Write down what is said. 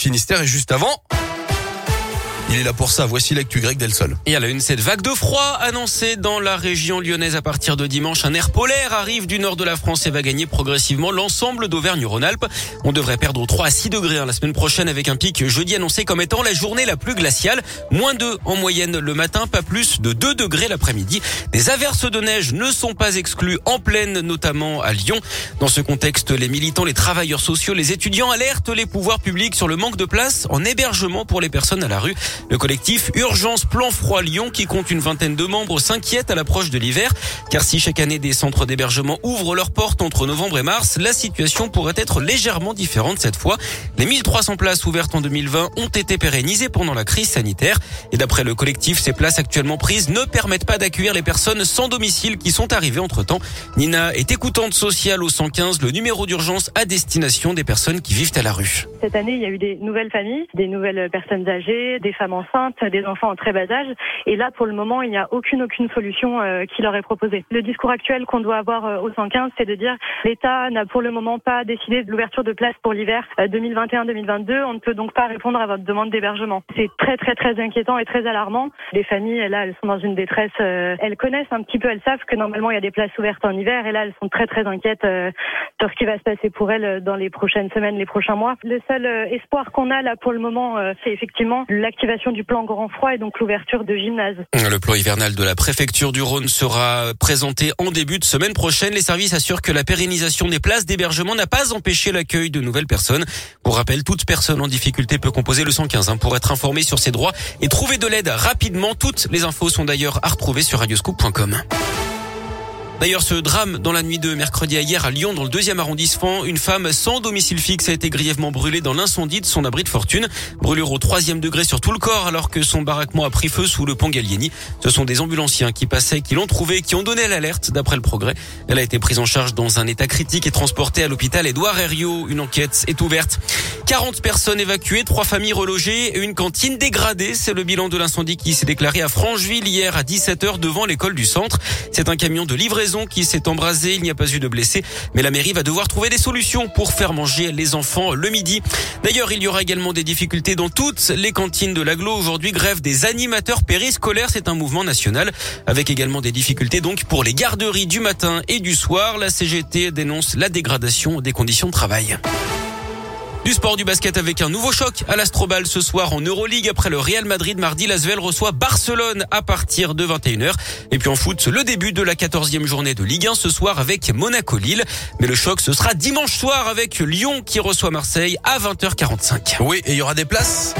Finistère et juste avant. Il est là pour ça. Voici l'actu grec d'Elsol. Et à la une, cette vague de froid annoncée dans la région lyonnaise à partir de dimanche. Un air polaire arrive du nord de la France et va gagner progressivement l'ensemble d'Auvergne-Rhône-Alpes. On devrait perdre 3 à 6 degrés hein, la semaine prochaine avec un pic jeudi annoncé comme étant la journée la plus glaciale. Moins 2 en moyenne le matin, pas plus de 2 degrés l'après-midi. Des averses de neige ne sont pas exclues en pleine, notamment à Lyon. Dans ce contexte, les militants, les travailleurs sociaux, les étudiants alertent les pouvoirs publics sur le manque de place en hébergement pour les personnes à la rue. Le collectif Urgence Plan Froid Lyon, qui compte une vingtaine de membres, s'inquiète à l'approche de l'hiver, car si chaque année des centres d'hébergement ouvrent leurs portes entre novembre et mars, la situation pourrait être légèrement différente cette fois. Les 1300 places ouvertes en 2020 ont été pérennisées pendant la crise sanitaire. Et d'après le collectif, ces places actuellement prises ne permettent pas d'accueillir les personnes sans domicile qui sont arrivées entre temps. Nina est écoutante sociale au 115, le numéro d'urgence à destination des personnes qui vivent à la rue. Cette année, il y a eu des nouvelles familles, des nouvelles personnes âgées, des femmes enceintes, des enfants en très bas âge. Et là, pour le moment, il n'y a aucune aucune solution euh, qui leur est proposée. Le discours actuel qu'on doit avoir euh, au 115, c'est de dire l'État n'a pour le moment pas décidé de l'ouverture de places pour l'hiver 2021-2022. Euh, On ne peut donc pas répondre à votre demande d'hébergement. C'est très très très inquiétant et très alarmant. Les familles, là, elles sont dans une détresse. elles connaissent un petit peu, elles savent que normalement il y a des places ouvertes en hiver. Et là, elles sont très très inquiètes sur ce qui va se passer pour elles dans les prochaines semaines, les prochains mois. Le seul espoir qu'on a là pour le moment, c'est effectivement l'activation du plan Grand Froid et donc l'ouverture de gymnase. Le plan hivernal de la préfecture du Rhône sera présenté en début de semaine prochaine. Les services assurent que la pérennisation des places d'hébergement n'a pas empêché l'accueil de nouvelles personnes. Pour rappel, toute personne en difficulté peut composer le 115 hein, pour être informée sur ses droits et trouver de l'aide rapidement. Toutes les infos sont d'ailleurs à retrouver sur radioscoop.com. D'ailleurs, ce drame dans la nuit de mercredi à hier à Lyon, dans le deuxième arrondissement, une femme sans domicile fixe a été grièvement brûlée dans l'incendie de son abri de fortune. Brûlure au troisième degré sur tout le corps alors que son baraquement a pris feu sous le pont Gallieni. Ce sont des ambulanciens qui passaient, qui l'ont trouvée, qui ont donné l'alerte d'après le progrès. Elle a été prise en charge dans un état critique et transportée à l'hôpital Édouard Herriot. Une enquête est ouverte. 40 personnes évacuées, trois familles relogées et une cantine dégradée. C'est le bilan de l'incendie qui s'est déclaré à Francheville hier à 17h devant l'école du centre. C'est un camion de livraison qui s'est embrasé. Il n'y a pas eu de blessés, mais la mairie va devoir trouver des solutions pour faire manger les enfants le midi. D'ailleurs, il y aura également des difficultés dans toutes les cantines de l'aglo. Aujourd'hui, grève des animateurs périscolaires. C'est un mouvement national avec également des difficultés donc pour les garderies du matin et du soir. La CGT dénonce la dégradation des conditions de travail. Du sport du basket avec un nouveau choc à l'Astrobal ce soir en Euroleague après le Real Madrid mardi. L'Asvel reçoit Barcelone à partir de 21h. Et puis en foot, le début de la 14e journée de Ligue 1 ce soir avec Monaco-Lille. Mais le choc, ce sera dimanche soir avec Lyon qui reçoit Marseille à 20h45. Oui, et il y aura des places